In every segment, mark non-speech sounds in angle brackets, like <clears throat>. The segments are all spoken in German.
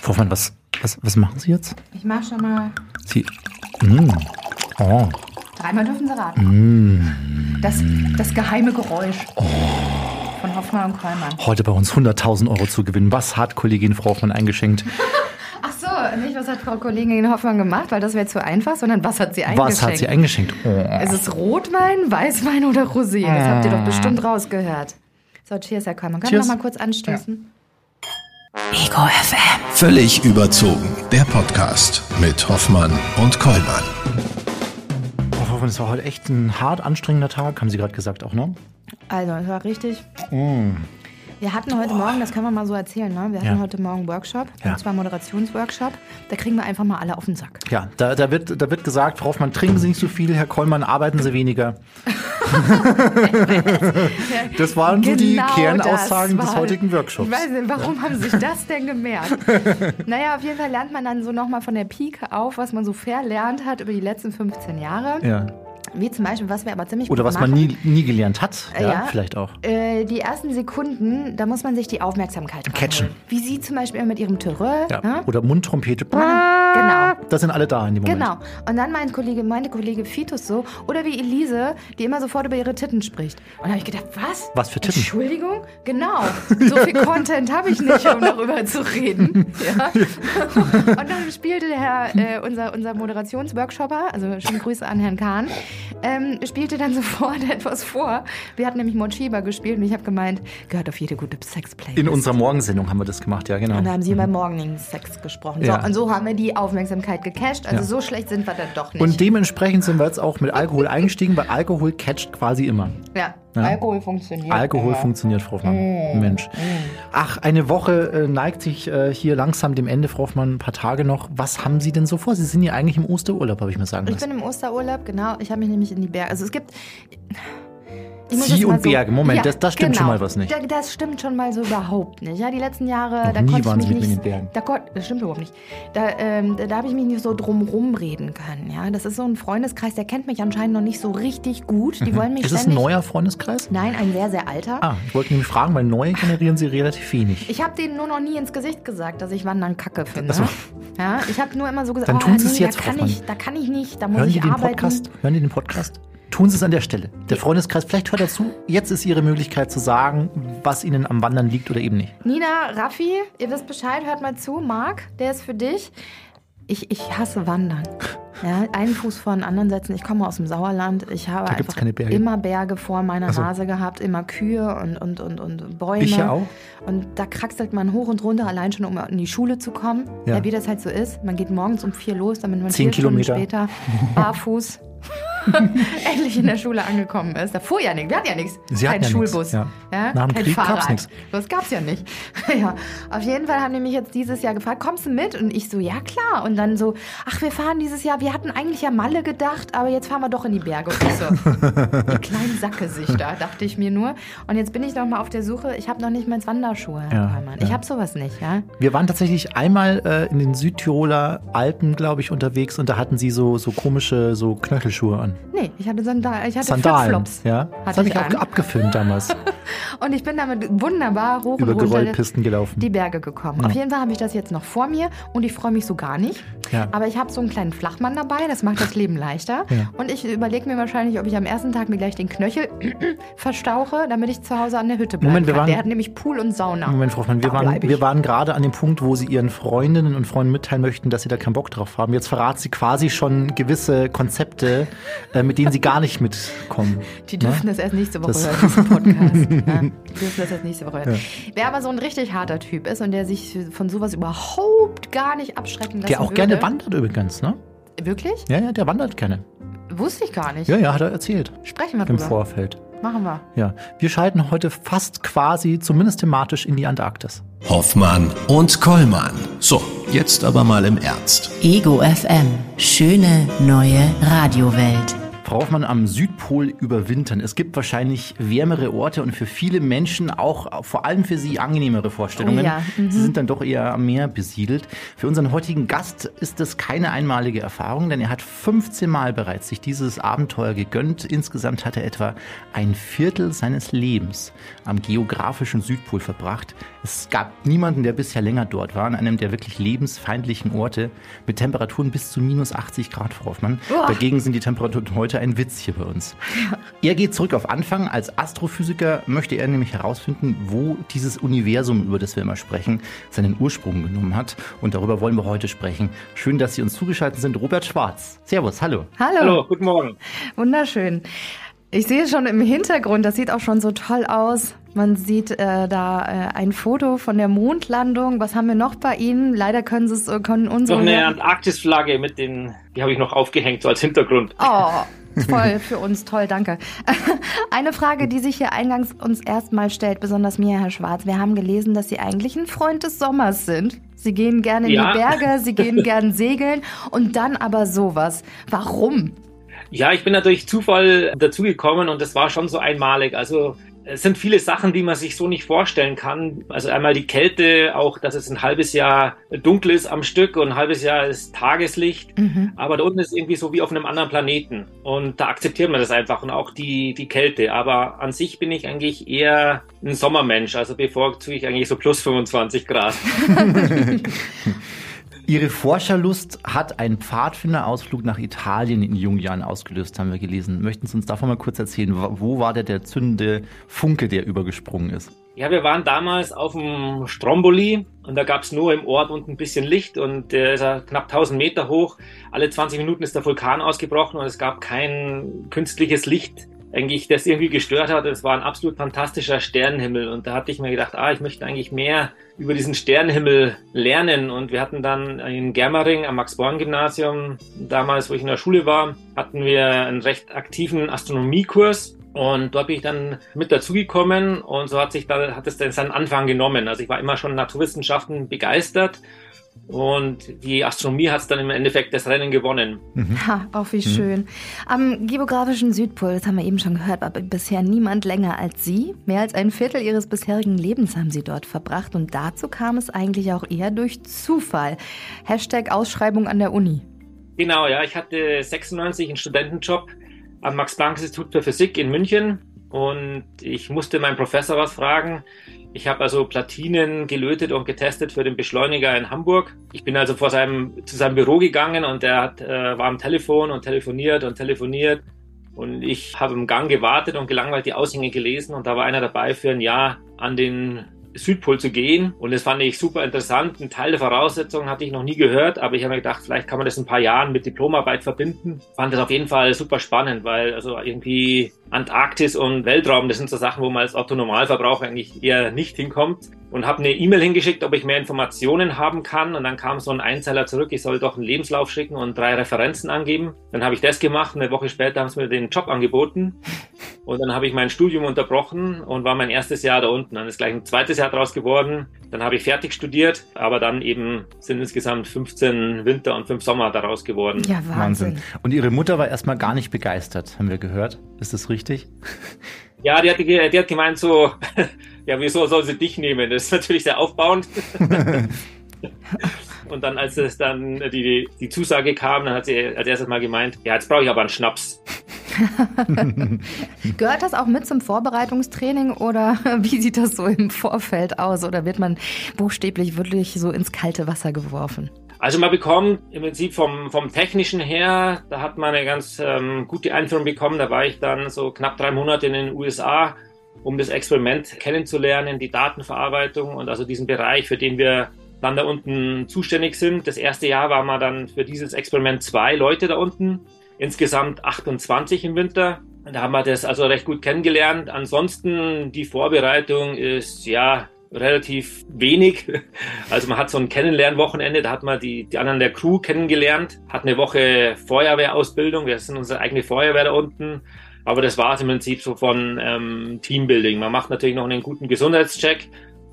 Frau Hoffmann, was, was, was machen Sie jetzt? Ich mache schon mal. Sie. Mm. Oh. Dreimal dürfen Sie raten. Mm. Das, das geheime Geräusch. Von Hoffmann und Kollmann. Heute bei uns 100.000 Euro zu gewinnen. Was hat Kollegin Frau Hoffmann eingeschenkt? <laughs> Ach so, nicht was hat Frau Kollegin Hoffmann gemacht, weil das wäre zu einfach, sondern was hat sie eingeschenkt? Was hat sie eingeschenkt? Oh. Ist es Rotwein, Weißwein oder Rosé? Das habt ihr doch bestimmt rausgehört. So, cheers, Herr Kollmann. Können wir noch mal kurz anstoßen? Ego FM. Völlig überzogen. Der Podcast mit Hoffmann und Kollmann. Frau Hoffmann, es war heute echt ein hart anstrengender Tag, haben Sie gerade gesagt auch, ne? Also, es war richtig. Wir hatten heute Morgen, das kann man mal so erzählen, ne? Wir hatten Ja. heute Morgen einen Workshop, Ja. und zwar Moderationsworkshop. Da kriegen wir einfach mal alle auf den Sack. Ja, da, da, wird, da wird gesagt, Frau Hoffmann, trinken Sie nicht so viel, Herr Kollmann, arbeiten Sie weniger. <laughs> das waren so die Genau Kernaussagen des heutigen Workshops. Ich weiß nicht, warum haben Sie sich das denn gemerkt? <laughs> naja, auf jeden Fall lernt man dann so nochmal von der Pike auf, was man so verlernt hat über die letzten 15 Jahre. Ja. Wie zum Beispiel, was wir aber ziemlich Oder was man machen. nie, nie gelernt hat. Ja, Ja. vielleicht auch. Äh, die ersten Sekunden, da muss man sich die Aufmerksamkeit Catchen. ranholen. Wie Sie zum Beispiel mit Ihrem Terreur. Ja. Ne? Oder Mundtrompete. Genau. Da sind alle da in dem Moment. Genau. Und dann mein Kollege, meine Kollege Fitus so, oder wie Elise, die immer sofort über ihre Titten spricht. Und da habe ich gedacht, was? Was für Titten? Entschuldigung? Genau. <laughs> So viel Content habe ich nicht, um darüber zu reden. <laughs> Ja. Und dann spielte der Herr, äh, unser, unser Moderationsworkshopper, also schöne Grüße an Herrn Kahn, ähm, spielte dann <laughs> sofort etwas vor. Wir hatten nämlich Mochiba gespielt und ich habe gemeint, gehört auf jede gute Sexplay. In unserer Morgensendung haben wir das gemacht, ja, genau. Und da haben sie über Morning Sex gesprochen. Ja. So, und so haben wir die Aufmerksamkeit gecasht. Also Ja. so schlecht sind wir dann doch nicht. Und dementsprechend sind wir jetzt auch mit Alkohol eingestiegen, weil Alkohol catcht quasi immer. ja. Ja. Alkohol funktioniert. Alkohol immer. funktioniert, Frau Hoffmann. Mensch. Ach, eine Woche äh, neigt sich äh, hier langsam dem Ende, Frau Hoffmann, ein paar Tage noch. Was haben Sie denn so vor? Sie sind ja eigentlich im Osterurlaub, habe ich mir sagen Ich lassen. bin im Osterurlaub, genau. Ich habe mich nämlich in die Berge. Also es gibt. Sie das und Berge. Moment, das- das stimmt schon mal was nicht. Da- Das stimmt schon mal so überhaupt nicht. Ja, die letzten Jahre, Noch da nie konnte ich mich nicht. in den Bergen. Da das stimmt überhaupt nicht. Da, ähm, da, da habe ich mich nicht so drumrum reden können. Ja, das ist so ein Freundeskreis, der kennt mich anscheinend noch nicht so richtig gut. Die wollen mich Mhm. Ist es ein neuer Freundeskreis? Nein, ein sehr, sehr alter. Ah, ich wollte nämlich fragen, weil neue generieren Sie relativ wenig. Ich habe denen nur noch nie ins Gesicht gesagt, dass ich Wandern kacke finde. So. Ja, ich habe nur immer so gesagt, Dann tun Sie es nee, jetzt, da kann, ich, da kann ich nicht, da muss Hören ich arbeiten. Podcast? Hören Sie den Podcast? Tun Sie es an der Stelle. Der Freundeskreis, vielleicht hört er zu. Jetzt ist Ihre Möglichkeit zu sagen, was Ihnen am Wandern liegt oder eben nicht. Nina, Raffi, ihr wisst Bescheid, hört mal zu. Marc, der ist für dich. Ich, ich hasse Wandern. <laughs> Ja, einen Fuß vor den anderen setzen. Ich komme aus dem Sauerland. Ich habe einfach keine Berge. immer Berge vor meiner so. Nase gehabt, immer Kühe und, und, und, und Bäume. Ich ja auch. Und da kraxelt man hoch und runter, allein schon, um in die Schule zu kommen. Ja. Ja. wie das halt so ist. Man geht morgens um vier los, damit man Zehn vier Stunden Kilometer. später <laughs> barfuß <laughs> endlich in der Schule angekommen ist. Da fuhr ja nichts. Wir hatten ja nichts. Sie Kein ja Schulbus. ja. Nach dem Kein Krieg Fahrrad. nichts. Das gab's ja nicht. <laughs> ja, auf jeden Fall haben die mich jetzt dieses Jahr gefragt, kommst du mit? Und ich so, ja klar. Und dann so, ach, wir fahren dieses Jahr, wir hatten eigentlich ja Malle gedacht, aber jetzt fahren wir doch in die Berge. Und ich so, <laughs> die kleinen Sackgesichter, dachte ich mir nur. Und jetzt bin ich noch mal auf der Suche, ich habe noch nicht mal Wanderschuhe, Herr Ja, ja. Ich habe sowas nicht, ja. Wir waren tatsächlich einmal äh, in den Südtiroler Alpen, glaube ich, unterwegs und da hatten Sie so, so komische so Knöchelschuhe an. Nee, ich hatte Sandalen, ich hatte Sandalen. Flipflops. Ja, das Hatte habe ich ich auch an. abgefilmt damals. <laughs> Und ich bin damit wunderbar hoch Über und runter Geröllpisten gelaufen. die Berge gekommen. Auf jeden Fall habe ich das jetzt noch vor mir und ich freue mich so gar nicht. Ja. Aber ich habe so einen kleinen Flachmann dabei, das macht das Leben leichter. Ja. Und ich überlege mir wahrscheinlich, ob ich am ersten Tag mir gleich den Knöchel <clears throat> verstauche, damit ich zu Hause an der Hütte bleiben Moment, wir waren- Der hat nämlich Pool und Sauna. Moment, Frau Hoffmann, wir waren, wir waren gerade an dem Punkt, wo Sie Ihren Freundinnen und Freunden mitteilen möchten, dass Sie da keinen Bock drauf haben. Jetzt verraten Sie quasi schon gewisse Konzepte, äh, mit denen Sie gar nicht mitkommen. Die dürfen das erst nächste Woche Das- hören, diesen Podcast. ja, <laughs> die dürfen das erst nächste Woche hören. Wer aber so ein richtig harter Typ ist und der sich von sowas überhaupt gar nicht abschrecken lassen Der auch würde. gerne wandert übrigens, ne? Wirklich? Ja, ja, der wandert gerne. Wusste ich gar nicht. Ja, ja, hat er erzählt. Sprechen wir Im drüber. Vorfeld. Machen wir. Ja. Wir schalten heute fast quasi, zumindest thematisch, in die Antarktis. Hoffmann und Kollmann. So, jetzt aber mal im Ernst. Ego FM. Schöne neue Radiowelt. Frau Hoffmann, am Südpol überwintern. Es gibt wahrscheinlich wärmere Orte und für viele Menschen auch, vor allem für Sie, angenehmere Vorstellungen. Oh ja. mhm. Sie sind dann doch eher am Meer besiedelt. Für unseren heutigen Gast ist das keine einmalige Erfahrung, denn er hat 15 Mal bereits sich dieses Abenteuer gegönnt. Insgesamt hat er etwa ein Viertel seines Lebens am geografischen Südpol verbracht. Es gab niemanden, der bisher länger dort war, an einem der wirklich lebensfeindlichen Orte mit Temperaturen bis zu minus 80 Grad, Frau Hoffmann. Uah. Dagegen sind die Temperaturen heute ein Witz hier bei uns. Ja. Er geht zurück auf Anfang. Als Astrophysiker möchte er nämlich herausfinden, wo dieses Universum, über das wir immer sprechen, seinen Ursprung genommen hat. Und darüber wollen wir heute sprechen. Schön, dass Sie uns zugeschaltet sind. Robert Schwarz. Servus, hallo. Hallo. Hallo, guten Morgen. Wunderschön. Ich sehe schon im Hintergrund, das sieht auch schon so toll aus. Man sieht äh, da äh, ein Foto von der Mondlandung. Was haben wir noch bei Ihnen? Leider können Sie es äh, können unsere noch eine Antarktis-Flagge mit den, die habe ich noch aufgehängt so als Hintergrund. Oh, toll für uns, toll, danke. <laughs> Eine Frage, die sich hier eingangs uns erstmal stellt, besonders mir, Herr Schwarz. Wir haben gelesen, dass Sie eigentlich ein Freund des Sommers sind. Sie gehen gerne in ja. die Berge, Sie gehen <laughs> gern segeln und dann aber sowas. Warum? Ja, ich bin natürlich Zufall dazugekommen und das war schon so einmalig. Also es sind viele Sachen, die man sich so nicht vorstellen kann. Also einmal die Kälte, auch dass es ein halbes Jahr dunkel ist am Stück und ein halbes Jahr ist Tageslicht. Mhm. Aber da unten ist irgendwie so wie auf einem anderen Planeten. Und da akzeptiert man das einfach und auch die, die Kälte. Aber an sich bin ich eigentlich eher ein Sommermensch. Also bevorzuge ich eigentlich so plus 25 Grad. <laughs> <laughs> Ihre Forscherlust hat einen Pfadfinderausflug nach Italien in jungen Jahren ausgelöst, haben wir gelesen. Möchten Sie uns davon mal kurz erzählen? Wo war der, der zündende Funke, der übergesprungen ist? Ja, wir waren damals auf dem Stromboli und da gab es nur im Ort unten ein bisschen Licht und der ist ja knapp 1000 Meter hoch. Alle 20 Minuten ist der Vulkan ausgebrochen und es gab kein künstliches Licht eigentlich das irgendwie gestört hat. Es war ein absolut fantastischer Sternenhimmel. Und da hatte ich mir gedacht, ah, ich möchte eigentlich mehr über diesen Sternenhimmel lernen. Und wir hatten dann in Germering am Max-Born-Gymnasium, damals, wo ich in der Schule war, hatten wir einen recht aktiven Astronomiekurs. Und dort bin ich dann mit dazugekommen. Und so hat sich da, hat es dann seinen Anfang genommen. Also ich war immer schon Naturwissenschaften begeistert und die Astronomie hat es dann im Endeffekt das Rennen gewonnen. Mhm. Ha, auch wie mhm. schön. Am geografischen Südpol, das haben wir eben schon gehört, war bisher niemand länger als Sie. Mehr als ein Viertel Ihres bisherigen Lebens haben Sie dort verbracht. Und dazu kam es eigentlich auch eher durch Zufall. Hashtag Ausschreibung an der Uni. Genau, ja. Ich hatte 96 einen Studentenjob am Max-Planck-Institut für Physik in München. Und ich musste meinen Professor was fragen. Ich habe also Platinen gelötet und getestet für den Beschleuniger in Hamburg. Ich bin also vor seinem, zu seinem Büro gegangen und er hat, äh, war am Telefon und telefoniert und telefoniert. Und ich habe im Gang gewartet und gelangweilt die Aushänge gelesen und da war einer dabei für ein Jahr an den Südpol zu gehen. Und das fand ich super interessant. Ein Teil der Voraussetzungen hatte ich noch nie gehört, aber ich habe mir gedacht, vielleicht kann man das in ein paar Jahren mit Diplomarbeit verbinden. Fand das auf jeden Fall super spannend, weil also irgendwie Antarktis und Weltraum, das sind so Sachen, wo man als Otto Normalverbraucher eigentlich eher nicht hinkommt und habe eine E-Mail hingeschickt, ob ich mehr Informationen haben kann. Und dann kam so ein Einzeiler zurück, ich soll doch einen Lebenslauf schicken und drei Referenzen angeben. Dann habe ich das gemacht. Eine Woche später haben sie mir den Job angeboten. <laughs> Und dann habe ich mein Studium unterbrochen und war mein erstes Jahr da unten. Dann ist gleich ein zweites Jahr draus geworden. Dann habe ich fertig studiert, aber dann eben sind insgesamt 15 Winter und 5 Sommer daraus geworden. Ja, Wahnsinn. Wahnsinn. Und Ihre Mutter war erstmal gar nicht begeistert, haben wir gehört. Ist das richtig? Ja, die hat, die hat gemeint so, <laughs> ja, wieso soll sie dich nehmen? Das ist natürlich sehr aufbauend. <laughs> Und dann, als es dann die, die Zusage kam, dann hat sie als erstes mal gemeint, ja, jetzt brauche ich aber einen Schnaps. <laughs> Gehört das auch mit zum Vorbereitungstraining oder <laughs> wie sieht das so im Vorfeld aus? Oder wird man buchstäblich wirklich so ins kalte Wasser geworfen? Also man bekommt im Prinzip vom, vom Technischen her, da hat man eine ganz ähm, gute Einführung bekommen. Da war ich dann so knapp drei Monate in den USA, um das Experiment kennenzulernen, die Datenverarbeitung und also diesen Bereich, für den wir dann da unten zuständig sind. Das erste Jahr waren wir dann für dieses Experiment zwei Leute da unten, insgesamt 28 im Winter. Da haben wir das also recht gut kennengelernt. Ansonsten die Vorbereitung ist ja relativ wenig. <laughs> Also man hat so ein Kennenlernwochenende, da hat man die, die anderen der Crew kennengelernt, hat eine Woche Feuerwehrausbildung, wir sind unsere eigene Feuerwehr da unten. Aber das war es im Prinzip so von ähm, Teambuilding. Man macht natürlich noch einen guten Gesundheitscheck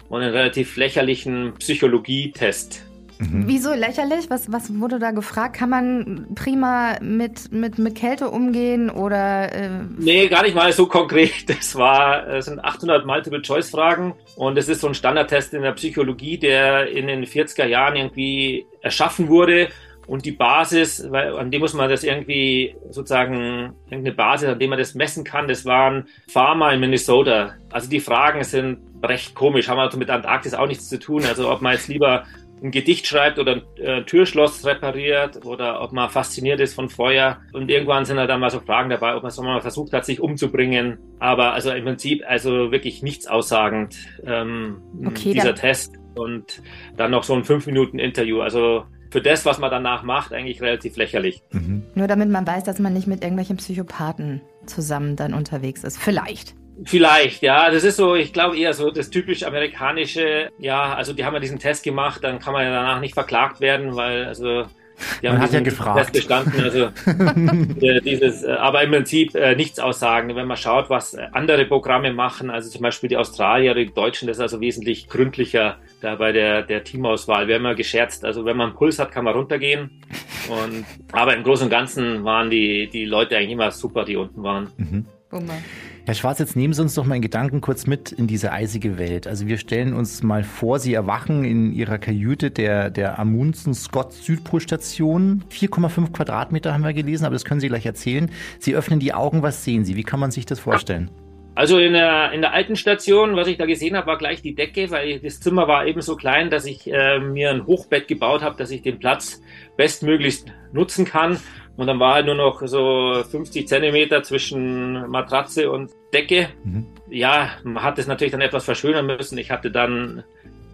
und einen relativ lächerlichen Psychologietest. Mhm. Wieso lächerlich? Was, was wurde da gefragt? Kann man prima mit, mit, mit Kälte umgehen oder? Äh nee, gar nicht mal so konkret. Das war, es sind 800 Multiple-Choice-Fragen und es ist so ein Standardtest in der Psychologie, der in den 40er Jahren irgendwie erschaffen wurde und die Basis, weil, an dem muss man das irgendwie sozusagen, irgendeine Basis, an dem man das messen kann, das waren Farmer in Minnesota. Also die Fragen sind recht komisch, haben also mit Antarktis auch nichts zu tun. Also ob man jetzt lieber ein Gedicht schreibt oder ein äh, Türschloss repariert oder ob man fasziniert ist von Feuer. Und irgendwann sind halt dann mal so Fragen dabei, ob man so mal versucht hat, sich umzubringen. Aber also im Prinzip also wirklich nichts aussagend ähm, okay, dieser Test. Und dann noch so ein fünf Minuten Interview. Also für das, was man danach macht, eigentlich relativ lächerlich. Mhm. Nur damit man weiß, dass man nicht mit irgendwelchen Psychopathen zusammen dann unterwegs ist. Vielleicht. Vielleicht, ja. Das ist so, ich glaube eher so das typisch amerikanische, ja, also die haben ja diesen Test gemacht, dann kann man ja danach nicht verklagt werden, weil, also die Man hat ja gefragt. bestanden, also <laughs> äh, dieses, äh, aber im Prinzip äh, nichts aussagen. Wenn man schaut, was andere Programme machen, also zum Beispiel die Australier, die Deutschen, das ist also wesentlich gründlicher da bei der, der Teamauswahl. Wir haben ja gescherzt, also wenn man einen Puls hat, kann man runtergehen. Und, aber im Großen und Ganzen waren die, die Leute eigentlich immer super, die unten waren. Mhm. Herr Schwarz, jetzt nehmen Sie uns doch mal in Gedanken kurz mit in diese eisige Welt. Also wir stellen uns mal vor, Sie erwachen in Ihrer Kajüte der, der Amundsen Scott Südpolstation. 4,5 Quadratmeter haben wir gelesen, aber das können Sie gleich erzählen. Sie öffnen die Augen, was sehen Sie? Wie kann man sich das vorstellen? Also in der, in der alten Station, was ich da gesehen habe, war gleich die Decke, weil das Zimmer war eben so klein, dass ich äh, mir ein Hochbett gebaut habe, dass ich den Platz bestmöglichst nutzen kann. Und dann war halt nur noch so 50 Zentimeter zwischen Matratze und Decke. Mhm. Ja, man hat es natürlich dann etwas verschönern müssen. Ich hatte dann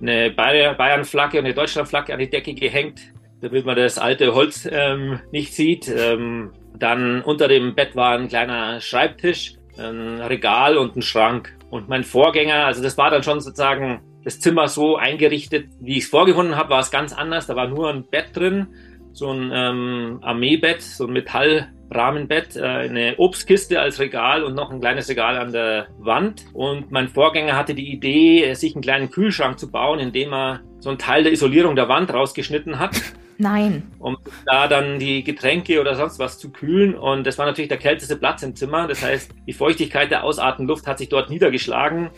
eine Bayern-Flagge und eine Deutschland-Flagge an die Decke gehängt, damit man das alte Holz ähm, nicht sieht. Ähm, dann unter dem Bett war ein kleiner Schreibtisch, ein Regal und ein Schrank. Und mein Vorgänger, also das war dann schon sozusagen das Zimmer so eingerichtet, wie ich es vorgefunden habe, war es ganz anders. Da war nur ein Bett drin so ein ähm, Armeebett, so ein Metallrahmenbett, äh, eine Obstkiste als Regal und noch ein kleines Regal an der Wand. Und mein Vorgänger hatte die Idee, sich einen kleinen Kühlschrank zu bauen, indem er so einen Teil der Isolierung der Wand rausgeschnitten hat. Nein. Um da dann die Getränke oder sonst was zu kühlen. Und das war natürlich der kälteste Platz im Zimmer. Das heißt, die Feuchtigkeit der Ausatmenluft hat sich dort niedergeschlagen.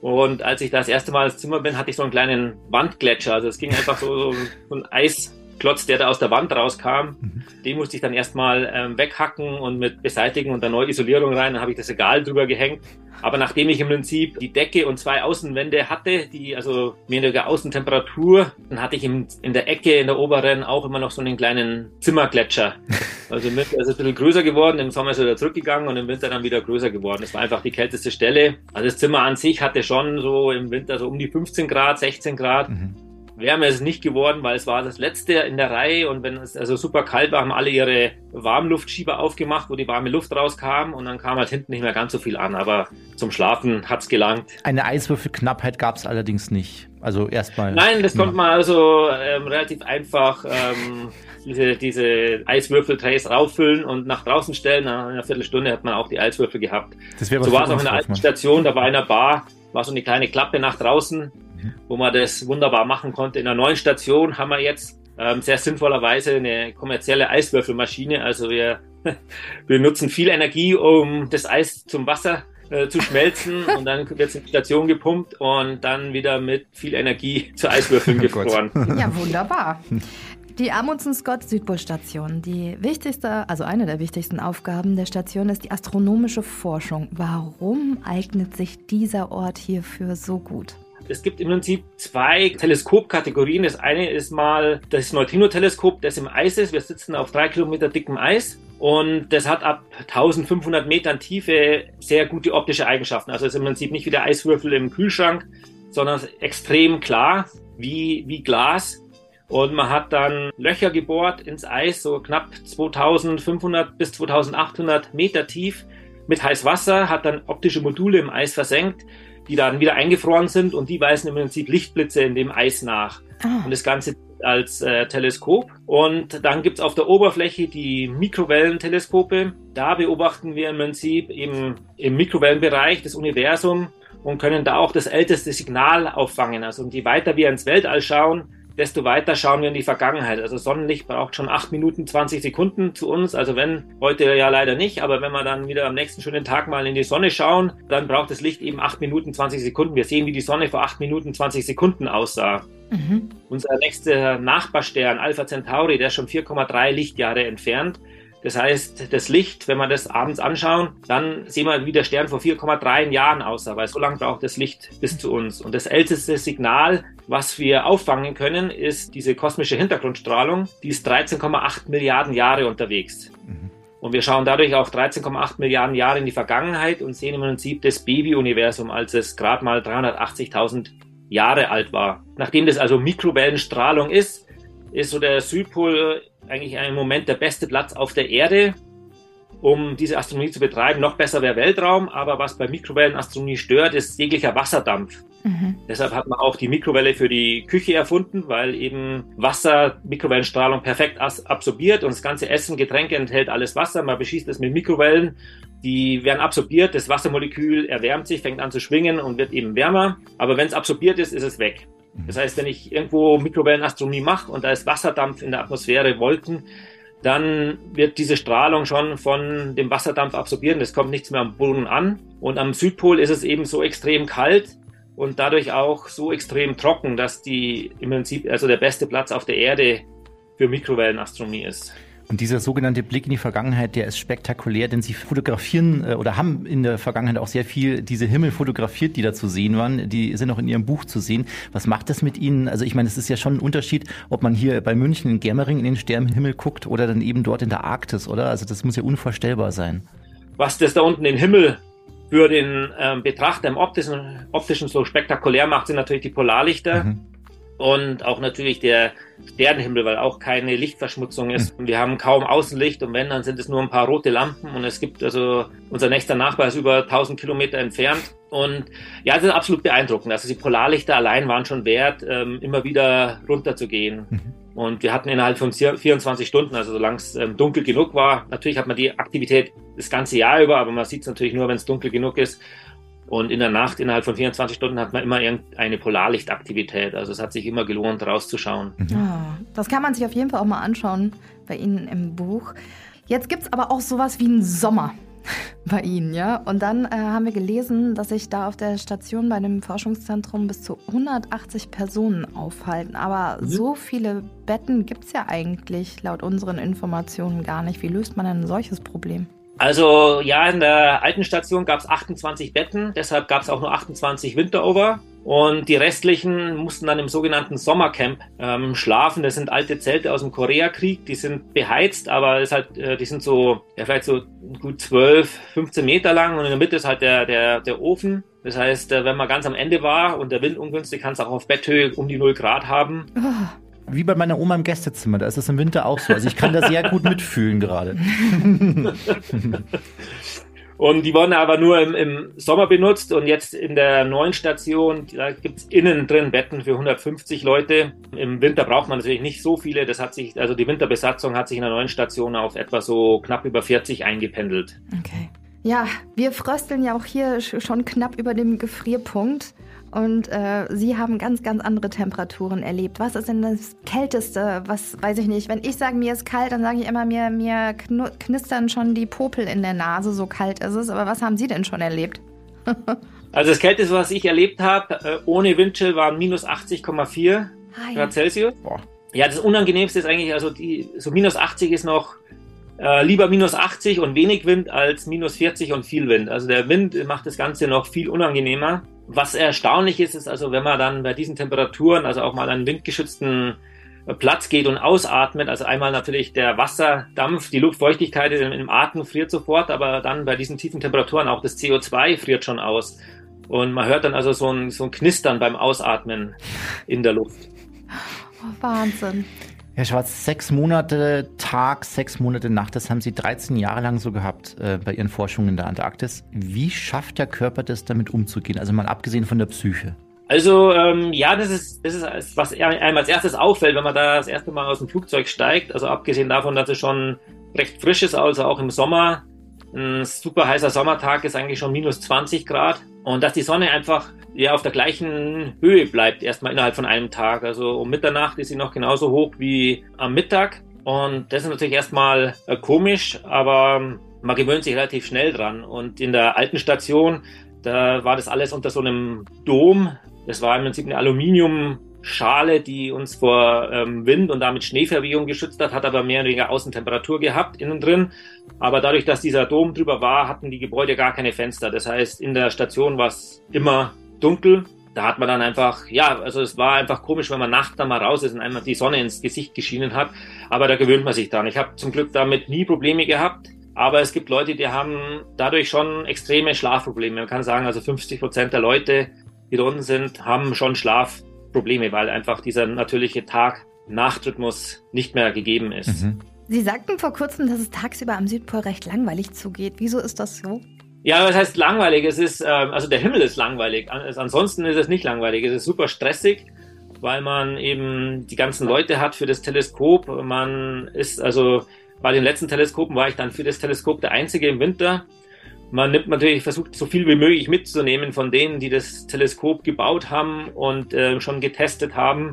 Und als ich das erste Mal ins Zimmer bin, hatte ich so einen kleinen Wandgletscher. Also es ging einfach so, so ein Eis Klotz, der da aus der Wand rauskam, mhm. den musste ich dann erstmal ähm, weghacken und mit beseitigen und dann neue Isolierung rein. Dann habe ich das Regal drüber gehängt. Aber nachdem ich im Prinzip die Decke und zwei Außenwände hatte, die also weniger Außentemperatur, dann hatte ich im, in der Ecke, in der oberen, auch immer noch so einen kleinen Zimmergletscher. <laughs> Also im Winter ist es ein bisschen größer geworden, im Sommer ist er wieder zurückgegangen und im Winter dann wieder größer geworden. Das war einfach die kälteste Stelle. Also das Zimmer an sich hatte schon so im Winter so um die 15 Grad, 16 Grad. Mhm. Wärmer ist es nicht geworden, weil es war das letzte in der Reihe und wenn es also super kalt war, haben alle ihre Warmluftschieber aufgemacht, wo die warme Luft rauskam und dann kam halt hinten nicht mehr ganz so viel an, aber zum Schlafen hat es gelangt. Eine Eiswürfelknappheit gab es allerdings nicht. Also erstmal. Nein, das konnte man also ähm, relativ einfach ähm, diese, diese Eiswürfeltrays rauffüllen und nach draußen stellen. Nach einer Viertelstunde hat man auch die Eiswürfel gehabt. Das so war es auch in der alten Station, da war einer Bar, war so eine kleine Klappe nach draußen wo man das wunderbar machen konnte. In der neuen Station haben wir jetzt ähm, sehr sinnvollerweise eine kommerzielle Eiswürfelmaschine. Also wir, <laughs> wir nutzen viel Energie, um das Eis zum Wasser äh, zu schmelzen <laughs> und dann wird es in die Station gepumpt und dann wieder mit viel Energie zu Eiswürfeln <laughs> oh gefroren. ja, wunderbar. Die Amundsen-Scott Südpolstation. Die wichtigste, also eine der wichtigsten Aufgaben der Station ist die astronomische Forschung. Warum eignet sich dieser Ort hierfür so gut? Es gibt im Prinzip zwei Teleskopkategorien. Das eine ist mal das Neutrino-Teleskop, das im Eis ist. Wir sitzen auf drei Kilometer dickem Eis. Und das hat ab 1500 Metern Tiefe sehr gute optische Eigenschaften. Also es ist im Prinzip nicht wie der Eiswürfel im Kühlschrank, sondern extrem klar, wie, wie Glas. Und man hat dann Löcher gebohrt ins Eis, so knapp 2500 bis 2800 Meter tief mit Heißwasser, hat dann optische Module im Eis versenkt die dann wieder eingefroren sind und die weisen im Prinzip Lichtblitze in dem Eis nach. Ah. Und das Ganze als äh, Teleskop. Und dann gibt's auf der Oberfläche die Mikrowellenteleskope. Da beobachten wir im Prinzip eben im Mikrowellenbereich das Universum und können da auch das älteste Signal auffangen. Also je weiter wir ins Weltall schauen, desto weiter schauen wir in die Vergangenheit. Also Sonnenlicht braucht schon 8 Minuten 20 Sekunden zu uns. Also wenn, heute ja leider nicht, aber wenn wir dann wieder am nächsten schönen Tag mal in die Sonne schauen, dann braucht das Licht eben 8 Minuten 20 Sekunden. Wir sehen, wie die Sonne vor 8 Minuten 20 Sekunden aussah. Mhm. Unser nächster Nachbarstern, Alpha Centauri, der ist schon 4,3 Lichtjahre entfernt. Das heißt, das Licht, wenn wir das abends anschauen, dann sehen wir, wie der Stern vor 4,3 Jahren aussah, weil so lange braucht das Licht bis zu uns. Und das älteste Signal, was wir auffangen können, ist diese kosmische Hintergrundstrahlung. Die ist 13,8 Milliarden Jahre unterwegs. Mhm. Und wir schauen dadurch auch 13,8 Milliarden Jahre in die Vergangenheit und sehen im Prinzip das Baby-Universum, als es gerade mal 380.000 Jahre alt war. Nachdem das also Mikrowellenstrahlung ist, ist so der Südpol eigentlich im Moment der beste Platz auf der Erde, um diese Astronomie zu betreiben. Noch besser wäre Weltraum, aber was bei Mikrowellenastronomie stört, ist jeglicher Wasserdampf. Mhm. Deshalb hat man auch die Mikrowelle für die Küche erfunden, weil eben Wasser Mikrowellenstrahlung perfekt absorbiert und das ganze Essen, Getränke enthält alles Wasser. Man beschießt es mit Mikrowellen, die werden absorbiert, das Wassermolekül erwärmt sich, fängt an zu schwingen und wird eben wärmer. Aber wenn es absorbiert ist, ist es weg. Das heißt, wenn ich irgendwo Mikrowellenastronomie mache und da ist Wasserdampf in der Atmosphäre, Wolken, dann wird diese Strahlung schon von dem Wasserdampf absorbieren. Es kommt nichts mehr am Boden an. Und am Südpol ist es eben so extrem kalt und dadurch auch so extrem trocken, dass die im Prinzip also der beste Platz auf der Erde für Mikrowellenastronomie ist. Und dieser sogenannte Blick in die Vergangenheit, der ist spektakulär, denn Sie fotografieren äh, oder haben in der Vergangenheit auch sehr viel diese Himmel fotografiert, die da zu sehen waren. Die sind auch in Ihrem Buch zu sehen. Was macht das mit Ihnen? Also ich meine, es ist ja schon ein Unterschied, ob man hier bei München in Germering in den Sternenhimmel guckt oder dann eben dort in der Arktis, oder? Also das muss ja unvorstellbar sein. Was das da unten den Himmel für den ähm, Betrachter im optischen, optischen so spektakulär macht, sind natürlich die Polarlichter. Mhm und auch natürlich der Sternenhimmel, weil auch keine Lichtverschmutzung ist. Mhm. Wir haben kaum Außenlicht und wenn, dann sind es nur ein paar rote Lampen und es gibt also, unser nächster Nachbar ist über 1000 Kilometer entfernt und ja, das ist absolut beeindruckend. Also die Polarlichter allein waren schon wert, ähm, immer wieder runterzugehen. Mhm. Und wir hatten innerhalb von 24 Stunden, also solange es ähm, dunkel genug war, natürlich hat man die Aktivität das ganze Jahr über, aber man sieht es natürlich nur, wenn es dunkel genug ist. Und in der Nacht, innerhalb von 24 Stunden, hat man immer irgendeine Polarlichtaktivität. Also es hat sich immer gelohnt, rauszuschauen. Mhm. Oh, das kann man sich auf jeden Fall auch mal anschauen bei Ihnen im Buch. Jetzt gibt es aber auch sowas wie einen Sommer <laughs> bei Ihnen, ja? Und dann äh, haben wir gelesen, dass sich da auf der Station bei dem Forschungszentrum bis zu 180 Personen aufhalten. Aber mhm. so viele Betten gibt es ja eigentlich laut unseren Informationen gar nicht. Wie löst man denn ein solches Problem? Also ja, in der alten Station gab es 28 Betten, deshalb gab es auch nur 28 Winterover. Und die restlichen mussten dann im sogenannten Sommercamp ähm, schlafen. Das sind alte Zelte aus dem Koreakrieg, die sind beheizt, aber ist halt, äh, die sind so, ja, vielleicht so gut 12, 15 Meter lang und in der Mitte ist halt der, der, der Ofen. Das heißt, äh, wenn man ganz am Ende war und der Wind ungünstig, kann es auch auf Betthöhe um die 0 Grad haben. Oh wie bei meiner Oma im Gästezimmer, da ist es im Winter auch so. Also ich kann da sehr gut mitfühlen gerade. <laughs> Und die wurden aber nur im, im, Sommer benutzt und jetzt in der neuen Station, da gibt es innen drin Betten für 150 Leute. Im Winter braucht man natürlich nicht so viele. Das hat sich, also die Winterbesatzung hat sich in der neuen Station auf etwa so knapp über 40 eingependelt. Okay. Ja, wir frösteln ja auch hier schon knapp über dem Gefrierpunkt. Und äh, Sie haben ganz, ganz andere Temperaturen erlebt. Was ist denn das Kälteste? Was weiß ich nicht. Wenn ich sage, mir ist kalt, dann sage ich immer, mir, mir knistern schon die Popel in der Nase, so kalt ist es. Aber was haben Sie denn schon erlebt? <laughs> also das Kälteste, was ich erlebt habe, äh, ohne Windchill, waren minus 80,4 Grad Celsius. Boah. Ja, das Unangenehmste ist eigentlich, also die, so minus 80 ist noch äh, lieber minus 80 und wenig Wind als minus 40 und viel Wind. Also der Wind macht das Ganze noch viel unangenehmer. Was erstaunlich ist, ist also, wenn man dann bei diesen Temperaturen, also auch mal an einen windgeschützten Platz geht und ausatmet, also einmal natürlich der Wasserdampf, die Luftfeuchtigkeit im Atem friert sofort, aber dann bei diesen tiefen Temperaturen auch das CO2 friert schon aus. Und man hört dann also so ein, so ein Knistern beim Ausatmen in der Luft. Oh, Wahnsinn. Herr Schwarz, sechs Monate Tag, sechs Monate Nacht, das haben Sie 13 Jahre lang so gehabt äh, bei Ihren Forschungen in der Antarktis. Wie schafft der Körper das, damit umzugehen? Also mal abgesehen von der Psyche. Also ähm, ja, das ist, das ist was einem als erstes auffällt, wenn man da das erste Mal aus dem Flugzeug steigt. Also abgesehen davon, dass es schon recht frisch ist, also auch im Sommer. Ein super heißer Sommertag ist eigentlich schon minus 20 Grad. und dass die Sonne einfach ja auf der gleichen Höhe bleibt, erstmal innerhalb von einem Tag. Also um Mitternacht ist sie noch genauso hoch wie am Mittag. Und das ist natürlich erstmal äh, komisch, aber man gewöhnt sich relativ schnell dran. Und in der alten Station, da war das alles unter so einem Dom. Das war im Prinzip eine Aluminiumschale, die uns vor ähm, Wind und damit Schneeverwehung geschützt hat, hat aber mehr oder weniger Außentemperatur gehabt innen drin. Aber dadurch, dass dieser Dom drüber war, hatten die Gebäude gar keine Fenster. Das heißt, in der Station war es immer dunkel. Da hat man dann einfach, ja, also es war einfach komisch, wenn man nachts da mal raus ist und einmal die Sonne ins Gesicht geschienen hat. Aber da gewöhnt man sich dran. Ich habe zum Glück damit nie Probleme gehabt. Aber es gibt Leute, die haben dadurch schon extreme Schlafprobleme. Man kann sagen, also 50 Prozent der Leute, die da unten sind, haben schon Schlafprobleme, weil einfach dieser natürliche Tag-Nacht-Rhythmus nicht mehr gegeben ist. Mhm. Sie sagten vor kurzem, dass es tagsüber am Südpol recht langweilig zugeht. Wieso ist das so? Ja, was heißt langweilig? Es ist, ähm, also der Himmel ist langweilig. Ansonsten ist es nicht langweilig. Es ist super stressig, weil man eben die ganzen Leute hat für das Teleskop. Man ist also bei den letzten Teleskopen war ich dann für das Teleskop der Einzige im Winter. Man nimmt natürlich, versucht so viel wie möglich mitzunehmen von denen, die das Teleskop gebaut haben und äh, schon getestet haben.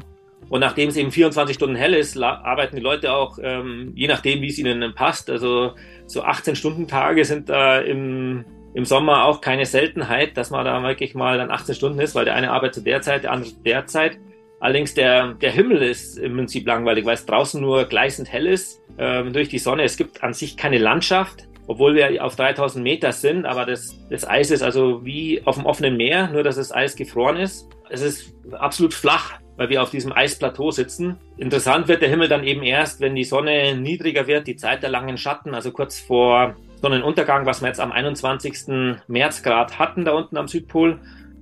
Und nachdem es eben 24 Stunden hell ist, arbeiten die Leute auch, ähm, je nachdem, wie es ihnen passt. Also so 18-Stunden-Tage sind da im, im Sommer auch keine Seltenheit, dass man da wirklich mal dann 18 Stunden ist, weil der eine arbeitet zu der andere zu der Zeit. Allerdings der, der Himmel ist im Prinzip langweilig, weil es draußen nur gleißend hell ist ähm, durch die Sonne. Es gibt an sich keine Landschaft, obwohl wir auf 3000 Meter sind, aber das, das Eis ist also wie auf dem offenen Meer, nur dass das Eis gefroren ist. Es ist absolut flach, weil wir auf diesem Eisplateau sitzen. Interessant wird der Himmel dann eben erst, wenn die Sonne niedriger wird, die Zeit der langen Schatten, also kurz vor Sonnenuntergang, was wir jetzt am 21. März gerade hatten, da unten am Südpol.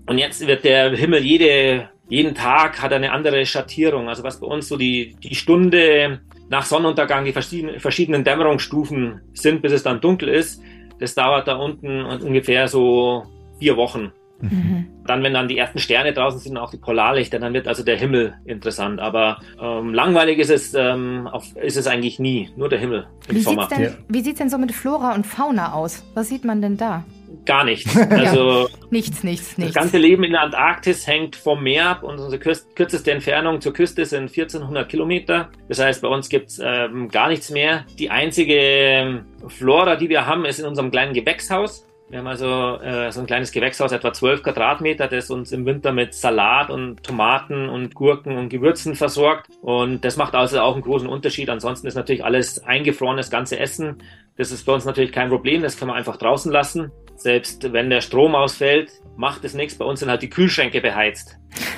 Und jetzt wird der Himmel jede jeden Tag hat eine andere Schattierung. Also was bei uns so die, die Stunde nach Sonnenuntergang die verschiedenen, verschiedenen Dämmerungsstufen sind, bis es dann dunkel ist, das dauert da unten ungefähr so vier Wochen. Mhm. Dann, wenn dann die ersten Sterne draußen sind, auch die Polarlichter, dann wird also der Himmel interessant. Aber ähm, langweilig ist es, ähm, auf, ist es eigentlich nie, nur der Himmel im wie Sommer. Sieht's denn, Wie sieht es denn so mit Flora und Fauna aus? Was sieht man denn da? Gar nichts. <laughs> Also ja, nichts, nichts, nichts. Das ganze Leben in der Antarktis hängt vom Meer ab und unsere kürzeste Entfernung zur Küste sind 1400 Kilometer. Das heißt, bei uns gibt's ähm, gar nichts mehr. Die einzige ähm, Flora, die wir haben, ist in unserem kleinen Gewächshaus. Wir haben also äh, so ein kleines Gewächshaus, etwa 12 Quadratmeter, das uns im Winter mit Salat und Tomaten und Gurken und Gewürzen versorgt. Und das macht also auch einen großen Unterschied. Ansonsten ist natürlich alles eingefrorenes ganze Essen. Das ist bei uns natürlich kein Problem, das kann man einfach draußen lassen. Selbst wenn der Strom ausfällt, macht es nichts. Bei uns sind halt die Kühlschränke beheizt.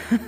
<laughs>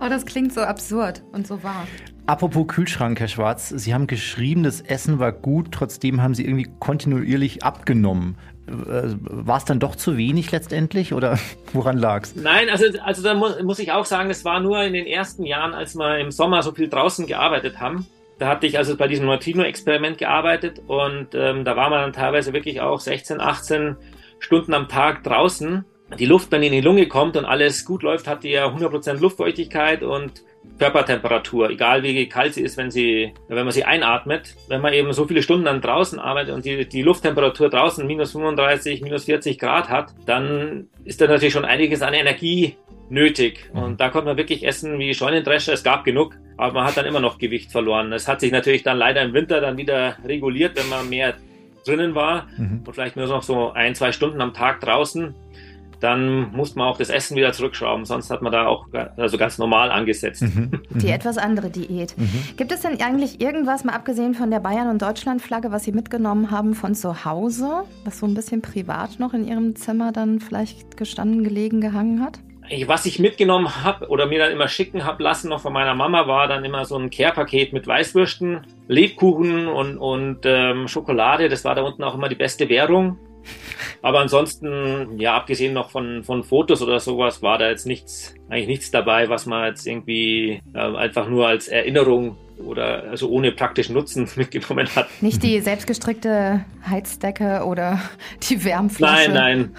oh, das klingt so absurd und so wahr. Apropos Kühlschrank, Herr Schwarz, Sie haben geschrieben, das Essen war gut, trotzdem haben Sie irgendwie kontinuierlich abgenommen. Äh, war es dann doch zu wenig letztendlich oder <laughs> woran lag es? Nein, also, also da muss, muss ich auch sagen, es war nur in den ersten Jahren, als wir im Sommer so viel draußen gearbeitet haben. Da hatte ich also bei diesem Neutrino-Experiment gearbeitet und ähm, da war man dann teilweise wirklich auch 16, 18 Stunden am Tag draußen. Die Luft, wenn in die Lunge kommt und alles gut läuft, hat die ja 100% Luftfeuchtigkeit und Körpertemperatur, egal wie kalt sie ist, wenn sie, wenn man sie einatmet. Wenn man eben so viele Stunden dann draußen arbeitet und die, die Lufttemperatur draußen minus 35, minus 40 Grad hat, dann ist da natürlich schon einiges an Energie nötig. Mhm. Und da konnte man wirklich essen wie Scheunendrescher. Es gab genug, aber man hat dann immer noch Gewicht verloren. Es hat sich natürlich dann leider im Winter dann wieder reguliert, wenn man mehr drinnen war mhm. und vielleicht nur noch so ein, zwei Stunden am Tag draußen. Dann musste man auch das Essen wieder zurückschrauben, sonst hat man da auch also ganz normal angesetzt. Mhm. <laughs> Die etwas andere Diät. Mhm. Gibt es denn eigentlich irgendwas, mal abgesehen von der Bayern- und Deutschland-Flagge, was Sie mitgenommen haben von zu Hause, was so ein bisschen privat noch in Ihrem Zimmer dann vielleicht gestanden, gelegen, gehangen hat? was ich mitgenommen habe oder mir dann immer schicken habe lassen noch von meiner Mama war dann immer so ein Care-Paket mit Weißwürsten, Lebkuchen und, und ähm, Schokolade. Das war da unten auch immer die beste Währung. Aber ansonsten, ja, abgesehen noch von, von Fotos oder sowas, war da jetzt nichts, eigentlich nichts dabei, was man jetzt irgendwie äh, einfach nur als Erinnerung oder also ohne praktischen Nutzen <laughs> mitgenommen hat. Nicht die selbstgestrickte Heizdecke oder die Wärmflasche. Nein, nein.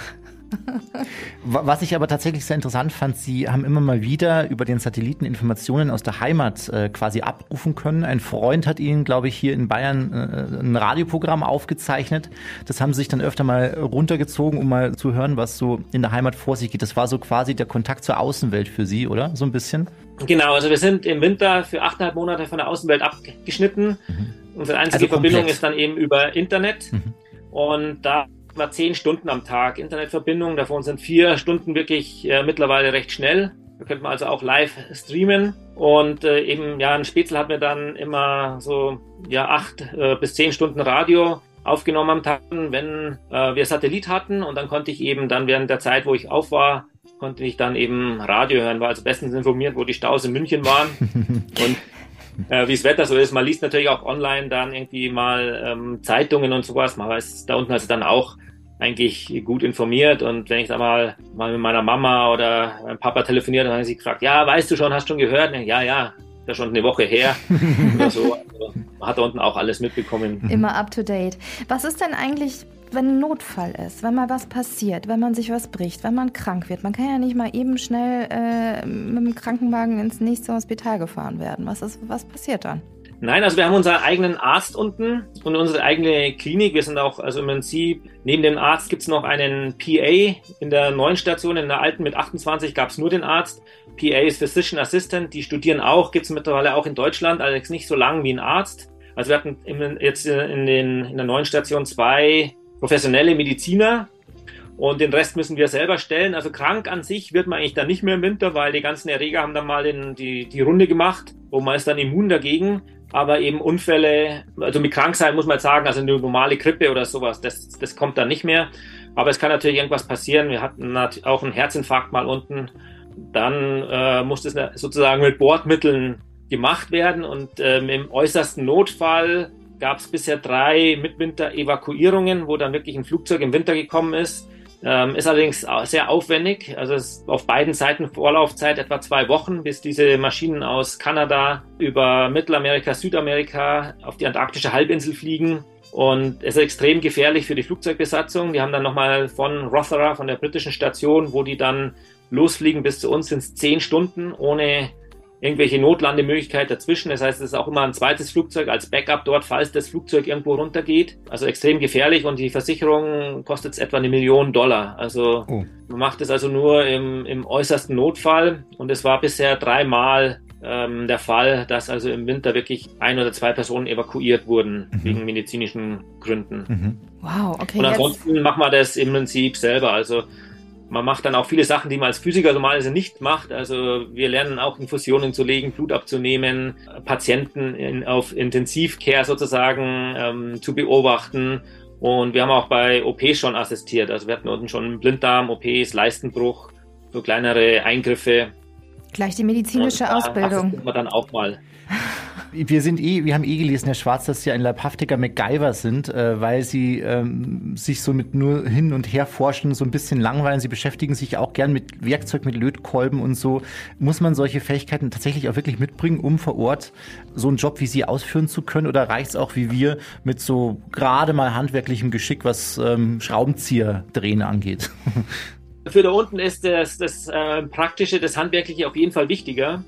Was ich aber tatsächlich sehr interessant fand, Sie haben immer mal wieder über den Satelliten Informationen aus der Heimat äh, quasi abrufen können. Ein Freund hat Ihnen, glaube ich, hier in Bayern äh, ein Radioprogramm aufgezeichnet. Das haben Sie sich dann öfter mal runtergezogen, um mal zu hören, was so in der Heimat vor sich geht. Das war so quasi der Kontakt zur Außenwelt für Sie, oder? So ein bisschen? Genau, also wir sind im Winter für achteinhalb Monate von der Außenwelt abgeschnitten. Mhm. Unsere einzige also Verbindung ist dann eben über Internet. Mhm. Und da war zehn Stunden am Tag Internetverbindung. Davon sind vier Stunden wirklich äh, mittlerweile recht schnell. Da könnte man also auch live streamen. Und äh, eben, ja, ein Spätzle hat mir dann immer so ja, acht äh, bis zehn Stunden Radio aufgenommen am Tag, wenn äh, wir Satellit hatten. Und dann konnte ich eben dann während der Zeit, wo ich auf war, konnte ich dann eben Radio hören, war also bestens informiert, wo die Staus in München waren. <laughs> und <laughs> äh, wie das Wetter so ist. Man liest natürlich auch online dann irgendwie mal ähm, Zeitungen und sowas. Man weiß da unten also dann auch eigentlich gut informiert und wenn ich da mal, mal mit meiner Mama oder meinem Papa telefoniert, dann haben sie gefragt, ja, weißt du schon, hast du schon gehört? Ja, ja, ja schon eine Woche her <laughs> oder so. Also, man hat da unten auch alles mitbekommen. Immer up to date. Was ist denn eigentlich wenn ein Notfall ist, wenn mal was passiert, wenn man sich was bricht, wenn man krank wird. Man kann ja nicht mal eben schnell äh, mit dem Krankenwagen ins nächste Hospital gefahren werden. Was, ist, was passiert dann? Nein, also wir haben unseren eigenen Arzt unten und unsere eigene Klinik. Wir sind auch, also im Prinzip, neben dem Arzt gibt es noch einen PA in der neuen Station. In der alten mit 28 gab es nur den Arzt. PA ist Physician Assistant. Die studieren auch, gibt es mittlerweile auch in Deutschland, allerdings nicht so lang wie ein Arzt. Also wir hatten jetzt in, den, in der neuen Station zwei professionelle Mediziner und den Rest müssen wir selber stellen. Also krank an sich wird man eigentlich dann nicht mehr im Winter, weil die ganzen Erreger haben dann mal in die, die Runde gemacht und man ist dann immun dagegen. Aber eben Unfälle, also mit krank sein muss man jetzt sagen, also eine normale Grippe oder sowas, das, das kommt dann nicht mehr. Aber es kann natürlich irgendwas passieren. Wir hatten auch einen Herzinfarkt mal unten. Dann äh, muss das sozusagen mit Bordmitteln gemacht werden und ähm, im äußersten Notfall gab es bisher drei Mitwinter-Evakuierungen, wo dann wirklich ein Flugzeug im Winter gekommen ist. Ähm, ist allerdings sehr aufwendig. Also es ist auf beiden Seiten Vorlaufzeit etwa zwei Wochen, bis diese Maschinen aus Kanada über Mittelamerika, Südamerika auf die antarktische Halbinsel fliegen. Und es ist extrem gefährlich für die Flugzeugbesatzung. Die haben dann nochmal von Rothera, von der britischen Station, wo die dann losfliegen, bis zu uns sind es zehn Stunden ohne irgendwelche Notlandemöglichkeit dazwischen. Das heißt, es ist auch immer ein zweites Flugzeug als Backup dort, falls das Flugzeug irgendwo runtergeht. Also extrem gefährlich und die Versicherung kostet etwa eine Million Dollar. Also oh. man macht es also nur im, im äußersten Notfall und es war bisher dreimal ähm, der Fall, dass also im Winter wirklich ein oder zwei Personen evakuiert wurden mhm. wegen medizinischen Gründen. Mhm. Wow, okay. Und ansonsten jetzt... machen wir das im Prinzip selber. Also man macht dann auch viele Sachen, die man als Physiker normalerweise nicht macht. Also wir lernen auch Infusionen zu legen, Blut abzunehmen, Patienten in, auf Intensivcare sozusagen ähm, zu beobachten. Und wir haben auch bei OPs schon assistiert. Also wir hatten unten schon Blinddarm-OPs, Leistenbruch, so kleinere Eingriffe. Gleich die medizinische Ausbildung. Das wir dann auch mal. <laughs> wir sind eh, wir haben eh gelesen, Herr Schwarz, dass Sie ein leibhaftiger MacGyver sind, äh, weil Sie ähm, sich so mit nur hin und her forschen so ein bisschen langweilen. Sie beschäftigen sich auch gern mit Werkzeug, mit Lötkolben und so. Muss man solche Fähigkeiten tatsächlich auch wirklich mitbringen, um vor Ort so einen Job wie Sie ausführen zu können? Oder reicht es auch wie wir mit so gerade mal handwerklichem Geschick, was ähm, Schraubenzieher-Drehen angeht? <laughs> Für da unten ist das, das äh, Praktische, das Handwerkliche auf jeden Fall wichtiger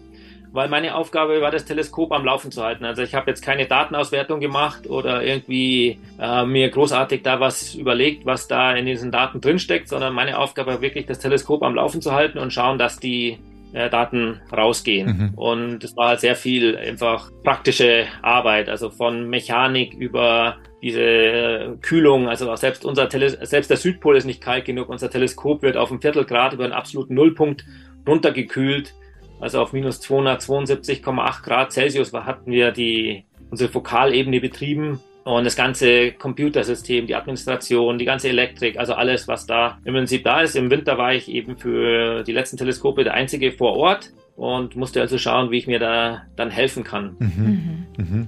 weil meine Aufgabe war, das Teleskop am Laufen zu halten. Also ich habe jetzt keine Datenauswertung gemacht oder irgendwie äh, mir großartig da was überlegt, was da in diesen Daten drinsteckt, sondern meine Aufgabe war wirklich, das Teleskop am Laufen zu halten und schauen, dass die äh, Daten rausgehen. Mhm. Und es war halt sehr viel einfach praktische Arbeit, also von Mechanik über diese äh, Kühlung, also selbst unser Tele selbst der Südpol ist nicht kalt genug, unser Teleskop wird auf einem Viertelgrad über einen absoluten Nullpunkt runtergekühlt also auf minus 272,8 Grad Celsius hatten wir die, unsere Vokalebene betrieben und das ganze Computersystem, die Administration, die ganze Elektrik, also alles, was da im Prinzip da ist. Im Winter war ich eben für die letzten Teleskope der einzige vor Ort und musste also schauen, wie ich mir da dann helfen kann. Mhm. Mhm.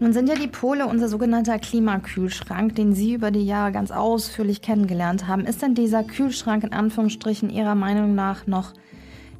Nun sind ja die Pole unser sogenannter Klimakühlschrank, den Sie über die Jahre ganz ausführlich kennengelernt haben. Ist denn dieser Kühlschrank in Anführungsstrichen Ihrer Meinung nach noch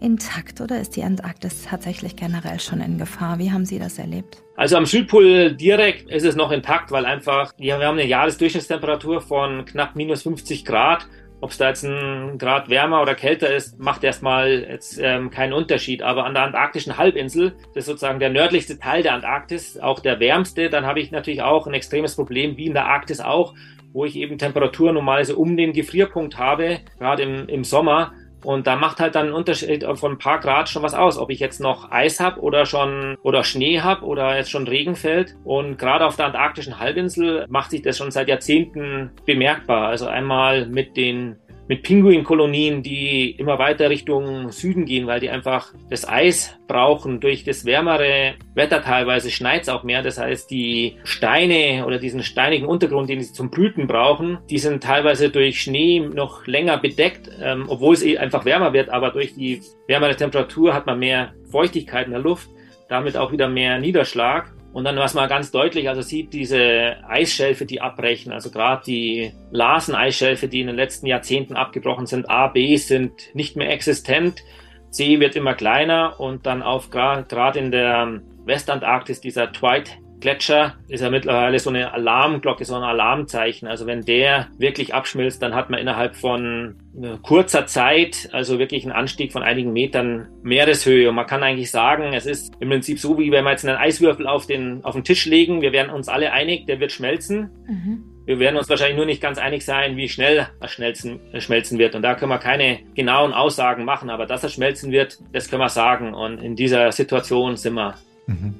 intakt oder ist die Antarktis tatsächlich generell schon in Gefahr? Wie haben Sie das erlebt? Also am Südpol direkt ist es noch intakt, weil einfach, ja, wir haben eine Jahresdurchschnittstemperatur von knapp minus 50 Grad ob es da jetzt ein Grad wärmer oder kälter ist, macht erstmal jetzt ähm, keinen Unterschied. Aber an der antarktischen Halbinsel, das ist sozusagen der nördlichste Teil der Antarktis, auch der wärmste, dann habe ich natürlich auch ein extremes Problem, wie in der Arktis auch, wo ich eben Temperaturen normalerweise um den Gefrierpunkt habe, gerade im, im Sommer. Und da macht halt dann ein Unterschied von ein paar Grad schon was aus, ob ich jetzt noch Eis habe oder schon oder Schnee habe oder jetzt schon Regen fällt. Und gerade auf der antarktischen Halbinsel macht sich das schon seit Jahrzehnten bemerkbar. Also einmal mit den mit Pinguinkolonien, die immer weiter Richtung Süden gehen, weil die einfach das Eis brauchen. Durch das wärmere Wetter teilweise schneit es auch mehr. Das heißt, die Steine oder diesen steinigen Untergrund, den sie zum Brüten brauchen, die sind teilweise durch Schnee noch länger bedeckt, ähm, obwohl es eh einfach wärmer wird. Aber durch die wärmere Temperatur hat man mehr Feuchtigkeit in der Luft, damit auch wieder mehr Niederschlag. Und dann, was man ganz deutlich also sieht, diese Eisschelfe, die abbrechen, also gerade die Larsen-Eisschelfe, die in den letzten Jahrzehnten abgebrochen sind, A, B, sind nicht mehr existent. C wird immer kleiner und dann auf gerade in der Westantarktis dieser Twite Gletscher ist ja mittlerweile so eine Alarmglocke, so ein Alarmzeichen. Also wenn der wirklich abschmilzt, dann hat man innerhalb von äh, kurzer Zeit, also wirklich einen Anstieg von einigen Metern Meereshöhe. Und man kann eigentlich sagen, es ist im Prinzip so, wie wenn wir jetzt einen Eiswürfel auf den, auf den Tisch legen. Wir werden uns alle einig, der wird schmelzen. Mhm. Wir werden uns wahrscheinlich nur nicht ganz einig sein, wie schnell er schmelzen, schmelzen wird. Und da können wir keine genauen Aussagen machen. Aber dass er schmelzen wird, das können wir sagen. Und in dieser Situation sind wir. Mhm.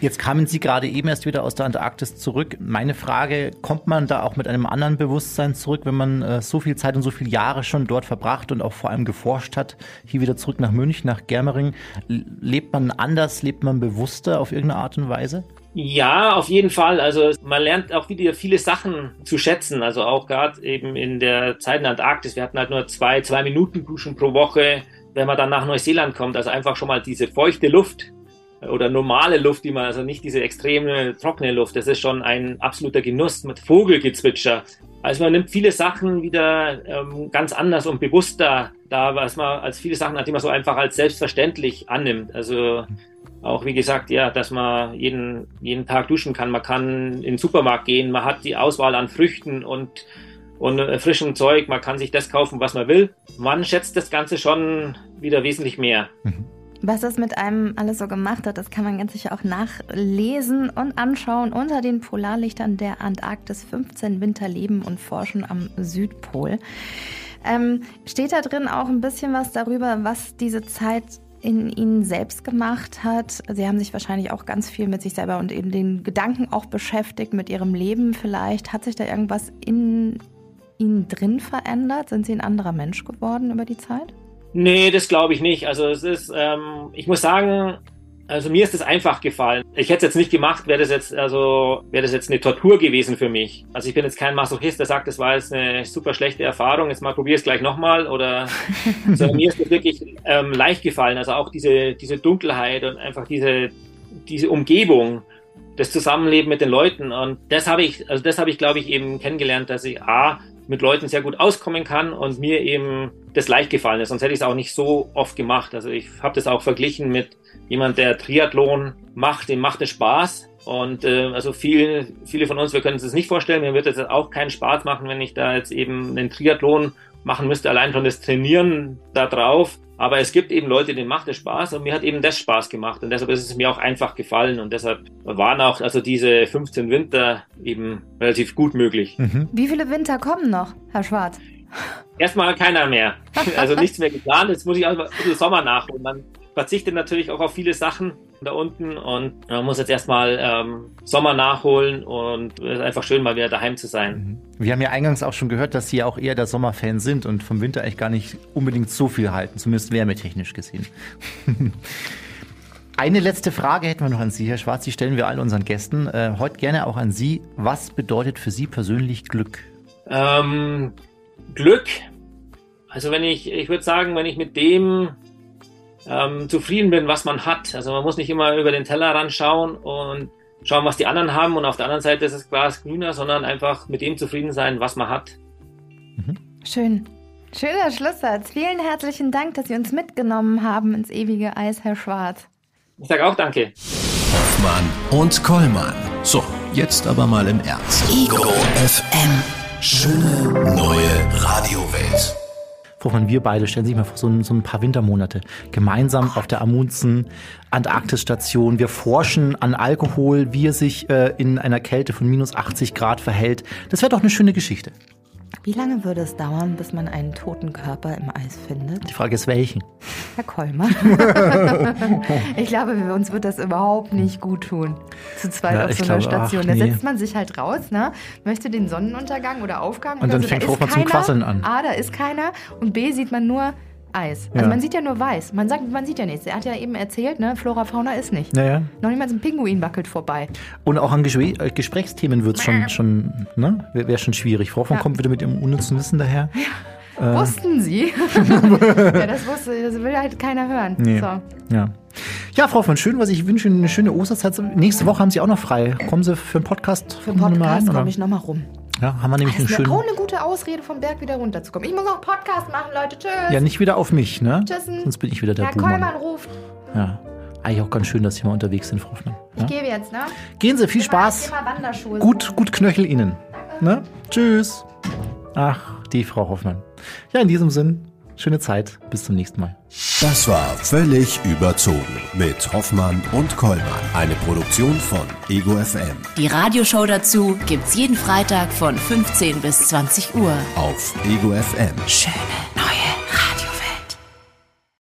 Jetzt kamen Sie gerade eben erst wieder aus der Antarktis zurück. Meine Frage, kommt man da auch mit einem anderen Bewusstsein zurück, wenn man äh, so viel Zeit und so viele Jahre schon dort verbracht und auch vor allem geforscht hat, hier wieder zurück nach München, nach Germering? Lebt man anders, lebt man bewusster auf irgendeine Art und Weise? Ja, auf jeden Fall. Also man lernt auch wieder viele Sachen zu schätzen. Also auch gerade eben in der Zeit in der Antarktis. Wir hatten halt nur zwei, zwei Minuten Duschen pro Woche, wenn man dann nach Neuseeland kommt. Also einfach schon mal diese feuchte Luft, oder normale Luft, die man, also nicht diese extreme trockene Luft, das ist schon ein absoluter Genuss mit Vogelgezwitscher. Also man nimmt viele Sachen wieder ähm, ganz anders und bewusster da, was man als viele Sachen, die man so einfach als selbstverständlich annimmt. Also auch wie gesagt, ja, dass man jeden, jeden Tag duschen kann. Man kann in den Supermarkt gehen, man hat die Auswahl an Früchten und, und äh, frischem Zeug, man kann sich das kaufen, was man will. Man schätzt das Ganze schon wieder wesentlich mehr. Mhm. Was das mit einem alles so gemacht hat, das kann man ganz sicher auch nachlesen und anschauen unter den Polarlichtern der Antarktis 15 Winter leben und forschen am Südpol. Ähm, steht da drin auch ein bisschen was darüber, was diese Zeit in ihnen selbst gemacht hat. Sie haben sich wahrscheinlich auch ganz viel mit sich selber und eben den Gedanken auch beschäftigt, mit ihrem Leben vielleicht. Hat sich da irgendwas in ihnen drin verändert? Sind sie ein anderer Mensch geworden über die Zeit? Nee, das glaube ich nicht. Also es ist, ähm, ich muss sagen, also mir ist es einfach gefallen. Ich hätte es jetzt nicht gemacht, wäre das jetzt, also wäre das jetzt eine Tortur gewesen für mich. Also ich bin jetzt kein Masochist, der sagt, das war jetzt eine super schlechte Erfahrung, jetzt mal probier es gleich nochmal. Oder <laughs> also mir ist es wirklich ähm, leicht gefallen. Also auch diese, diese Dunkelheit und einfach diese, diese Umgebung, das Zusammenleben mit den Leuten. Und das habe ich, also das habe ich, glaube ich, eben kennengelernt, dass ich A, mit Leuten sehr gut auskommen kann und mir eben das leicht gefallen ist. Sonst hätte ich es auch nicht so oft gemacht. Also ich habe das auch verglichen mit jemand, der Triathlon macht, dem macht es Spaß. Und äh, also viele, viele von uns, wir können uns das nicht vorstellen, mir wird es auch keinen Spaß machen, wenn ich da jetzt eben einen Triathlon machen müsste, allein schon das Trainieren da drauf. Aber es gibt eben Leute, denen macht es Spaß und mir hat eben das Spaß gemacht und deshalb ist es mir auch einfach gefallen und deshalb waren auch also diese 15 Winter eben relativ gut möglich. Mhm. Wie viele Winter kommen noch, Herr Schwarz? Erstmal keiner mehr. <laughs> Also nichts mehr geplant. Jetzt muss ich also ein bisschen Sommer nachholen. Man verzichtet natürlich auch auf viele Sachen da unten und man muss jetzt erstmal ähm, Sommer nachholen und es ist einfach schön, mal wieder daheim zu sein. Mhm. Wir haben ja eingangs auch schon gehört, dass Sie ja auch eher der Sommerfan sind und vom Winter eigentlich gar nicht unbedingt so viel halten, zumindest wärmetechnisch gesehen. <laughs> Eine letzte Frage hätten wir noch an Sie, Herr Schwarz, die stellen wir allen unseren Gästen. Äh, heute gerne auch an Sie. Was bedeutet für Sie persönlich Glück? Ähm, Glück, also wenn ich, ich würde sagen, wenn ich mit dem ähm, zufrieden bin, was man hat. Also man muss nicht immer über den Tellerrand schauen und schauen, was die anderen haben und auf der anderen Seite ist das Glas grüner, sondern einfach mit dem zufrieden sein, was man hat. Mhm. Schön. Schöner Schlusssatz. Vielen herzlichen Dank, dass Sie uns mitgenommen haben ins ewige Eis, Herr Schwarz. Ich sage auch danke. Hoffmann und Kollmann. So, jetzt aber mal im Ernst. Ego FM. Schöne neue Radiowelt. Hoffmann, wir beide stellen sich mal vor, so, so ein paar Wintermonate gemeinsam auf der Amundsen Antarktisstation. Wir forschen an Alkohol, wie er sich äh, in einer Kälte von minus 80 Grad verhält. Das wäre doch eine schöne Geschichte. Wie lange würde es dauern, bis man einen toten Körper im Eis findet? Die Frage ist, welchen? Herr Kolmer. <laughs> ich glaube, uns wird das überhaupt nicht gut tun. Zu zweit ja, auf so einer Station. Ach, nee. Da setzt man sich halt raus, ne? möchte den Sonnenuntergang oder Aufgang. Und dann so. fängt Hochmann zum Quasseln an. A, da ist keiner. Und B, sieht man nur Eis. Also ja. man sieht ja nur weiß. Man sagt, man sieht ja nichts. Er hat ja eben erzählt, ne, Flora Fauna ist nicht. Naja. Noch niemals ein Pinguin wackelt vorbei. Und auch an Gespr äh, Gesprächsthemen wird es schon, schon, ne? Wäre schon schwierig. Frau von ja. kommt wieder mit ihrem unnützen Wissen daher. Ja. Äh. Wussten Sie? <laughs> <laughs> ja, das wusste, das will halt keiner hören. Nee. So. Ja. Ja, Frau von Schön, was ich wünsche Ihnen eine schöne Osterzeit. Nächste Woche haben Sie auch noch frei. Kommen Sie für einen Podcast? Für einen Podcast komme ich nochmal rum. Ja, haben wir nämlich das eine schöne. auch eine gute Ausrede, vom Berg wieder runterzukommen. Ich muss noch Podcast machen, Leute. Tschüss. Ja, nicht wieder auf mich, ne? Tschüss. Sonst bin ich wieder der Herr Buhmann. Kollmann ruft. Ja. Eigentlich auch ganz schön, dass Sie mal unterwegs sind, Frau Hoffmann. Ja? Ich gehe jetzt, ne? Gehen Sie, viel Spaß. Gut, gut Knöchel Ihnen. Ne? Tschüss. Ach, die Frau Hoffmann. Ja, in diesem Sinn, Schöne Zeit, bis zum nächsten Mal. Das war völlig überzogen mit Hoffmann und Kollmann. Eine Produktion von Ego FM. Die Radioshow dazu gibt's jeden Freitag von 15 bis 20 Uhr auf Ego FM. Schöne